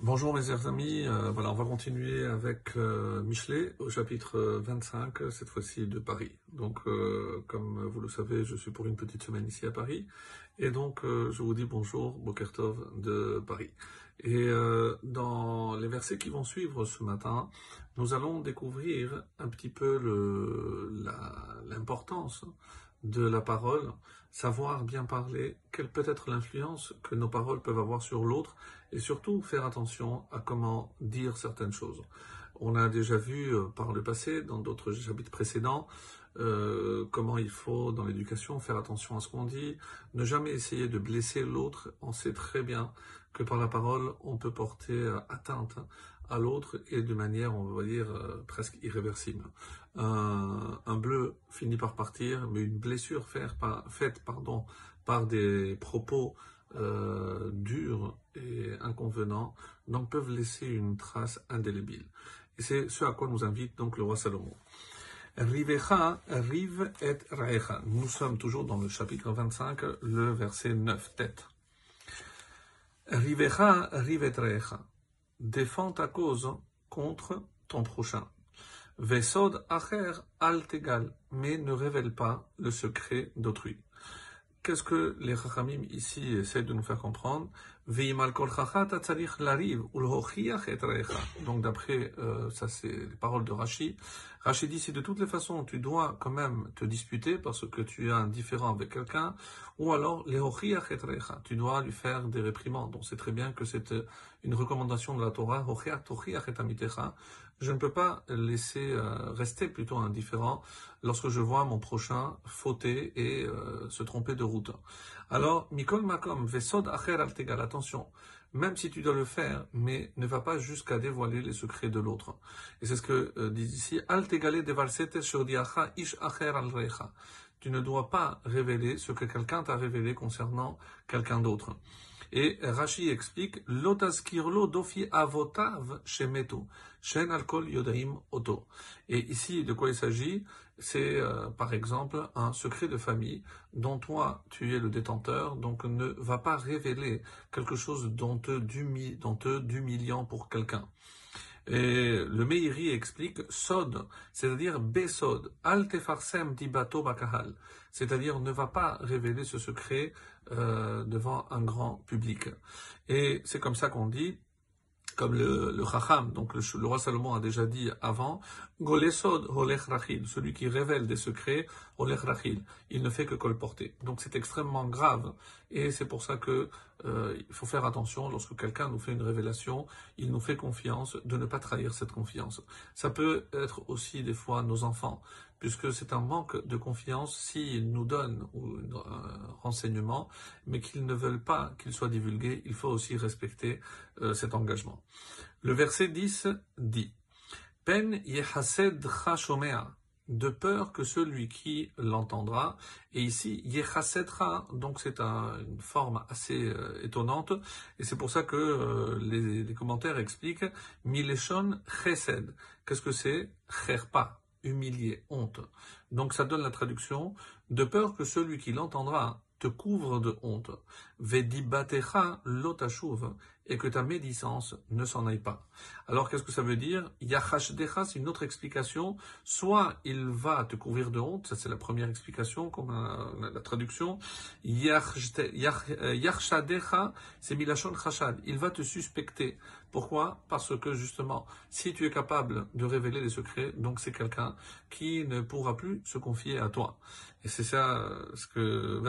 Bonjour mes amis, euh, voilà, on va continuer avec euh, Michelet au chapitre 25, cette fois-ci de Paris. Donc, euh, comme vous le savez, je suis pour une petite semaine ici à Paris, et donc euh, je vous dis bonjour, Bokertov de Paris. Et euh, dans les versets qui vont suivre ce matin, nous allons découvrir un petit peu l'importance de la parole, savoir bien parler, quelle peut être l'influence que nos paroles peuvent avoir sur l'autre, et surtout faire attention à comment dire certaines choses. On a déjà vu euh, par le passé, dans d'autres chapitres précédents, euh, comment il faut, dans l'éducation, faire attention à ce qu'on dit, ne jamais essayer de blesser l'autre. On sait très bien par la parole, on peut porter euh, atteinte à l'autre et de manière, on va dire, euh, presque irréversible. Un, bleu finit par partir, mais une blessure faite pardon, par des propos euh, durs et inconvenants, donc peuvent laisser une trace indélébile. Et c'est ce à quoi nous invite donc le roi Salomon. Rivecha, rive et raecha. Nous sommes toujours dans le chapitre 25, le verset 9, tête. Rivecha, rive et raecha. Défends ta cause contre ton prochain. Vesod acher al tegal, mais ne révèle pas le secret d'autrui. Qu'est-ce que les Chachamim ici essaient de nous faire comprendre? Donc d'après, euh, ça c'est les paroles de Rashi. Rashi dit si de toutes les façons tu dois quand même te disputer parce que tu as un différent avec quelqu'un, ou alors. Tu dois lui faire des réprimandes. Donc c'est très bien que c'est euh, une recommandation de la Torah. Je ne peux pas laisser euh, rester plutôt indifférent lorsque je vois mon prochain fauter et euh, se tromper de route. Alors, Mikol Makom, Vesod Acher al Tegal, attention, même si tu dois le faire, mais ne va pas jusqu'à dévoiler les secrets de l'autre. Et c'est ce que euh, dit ici, Al Tegale devalsete shodiacha ish acher al recha. Tu ne dois pas révéler ce que quelqu'un t'a révélé concernant quelqu'un d'autre. Et Rashi explique, Lotaskirlo dofi avotav shemetu, shen alkol yodaim oto. Et ici, de quoi il s'agit? C'est euh, par exemple un secret de famille dont toi tu es le détenteur, donc ne va pas révéler quelque chose d'honteux, d'humiliant pour quelqu'un. Et le Meiri explique Sod, c'est-à-dire Besod, Al tefarsem dibato bakahal, c'est-à-dire ne va pas révéler ce secret euh, devant un grand public. Et c'est comme ça qu'on dit, comme le, Chacham, donc le, roi Salomon a déjà dit avant, Golesod holech rachil, celui qui révèle des secrets, holech rachil, il ne fait que colporter. Donc c'est extrêmement grave, et c'est pour ça que euh, il faut faire attention lorsque quelqu'un nous fait une révélation, il nous fait confiance, de ne pas trahir cette confiance. Ça peut être aussi des fois nos enfants, puisque c'est un manque de confiance s'ils nous donnent mais qu'ils ne veulent pas qu'il soit divulgué, il faut aussi respecter euh, cet engagement. Le verset 10 dit Pen yehased chashomea, de peur que celui qui l'entendra, et ici yechasedra, donc c'est un- une forme assez euh, étonnante, et c'est pour ça que euh, les, commentaires expliquent mileshon chesed. Qu'est-ce que c'est? Humilié, honte. Donc ça donne la traduction de peur que celui qui l'entendra te couvre de honte. Vedibatecha lotashuv, et que ta médisance ne s'en aille pas. Alors qu'est-ce que ça veut dire? Yachashdecha, c'est une autre explication. Soit il va te couvrir de honte, ça c'est la première explication, comme la, traduction. Euh, Yachshadecha, c'est milachon chashad. Il va te suspecter. Pourquoi? Parce que justement, si tu es capable de révéler les secrets, donc c'est quelqu'un qui ne pourra plus se confier à toi. Et c'est ça euh, ce que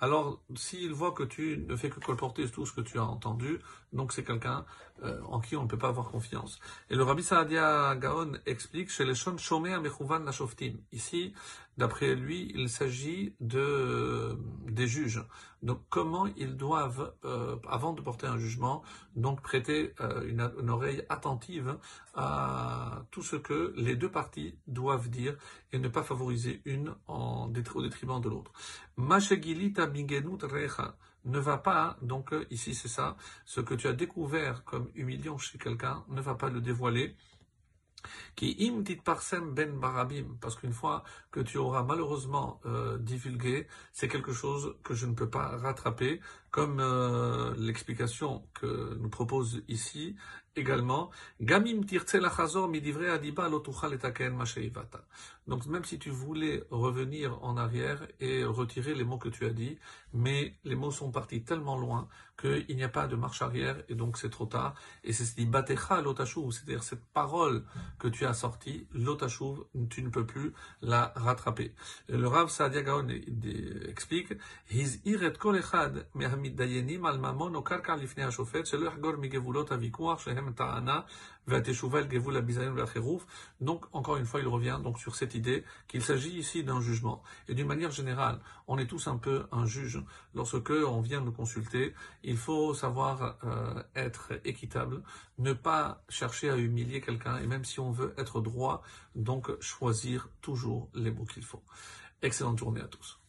Alors, s'il voit que tu ne fais que colporter tout ce que tu as entendu, donc c'est quelqu'un euh, en qui on ne peut pas avoir confiance. Et le Rabbi Saadia Gaon explique chez les Shon Shomea Lashoftim. Ici, d'après lui, il s'agit de juges. Donc, comment ils doivent, euh, avant de porter un jugement, donc prêter euh, une, oreille attentive à tout ce que les deux parties doivent dire et ne pas favoriser une en, au détriment de l'autre. Mashegilita mingenut recha. Ne va pas, donc ici c'est ça, ce que tu as découvert comme humiliant chez quelqu'un, ne va pas le dévoiler Qui im parsem ben barabim, parce qu'une fois que tu auras malheureusement euh, divulgué, c'est quelque chose que je ne peux pas rattraper, comme euh, l'explication que nous propose ici également. Gamim Donc même si tu voulais revenir en arrière et retirer les mots que tu as dit, mais les mots sont partis tellement loin qu'il n'y a pas de marche arrière et donc c'est trop tard. Et c'est ce dit batecha l'otashuv, c'est-à-dire cette parole que tu as sortie, l'otashuv, tu ne peux plus la rattraper. Le Rav Saadia Gaon explique, his iret המתדיינים על ממון או קרקע לפני השופט, שלא יחגור מגבולות הוויכוח שהם טענה והתשובה אל גבול הביזיון והחירוף. Donc, encore une fois, il revient donc sur cette idée qu'il s'agit ici d'un jugement. Et d'une manière générale, on est tous un peu un juge. Lorsque on vient nous consulter, il faut savoir euh, être équitable, ne pas chercher à humilier quelqu'un, et même si on veut être droit, donc choisir toujours les mots qu'il faut. Excellente journée à tous.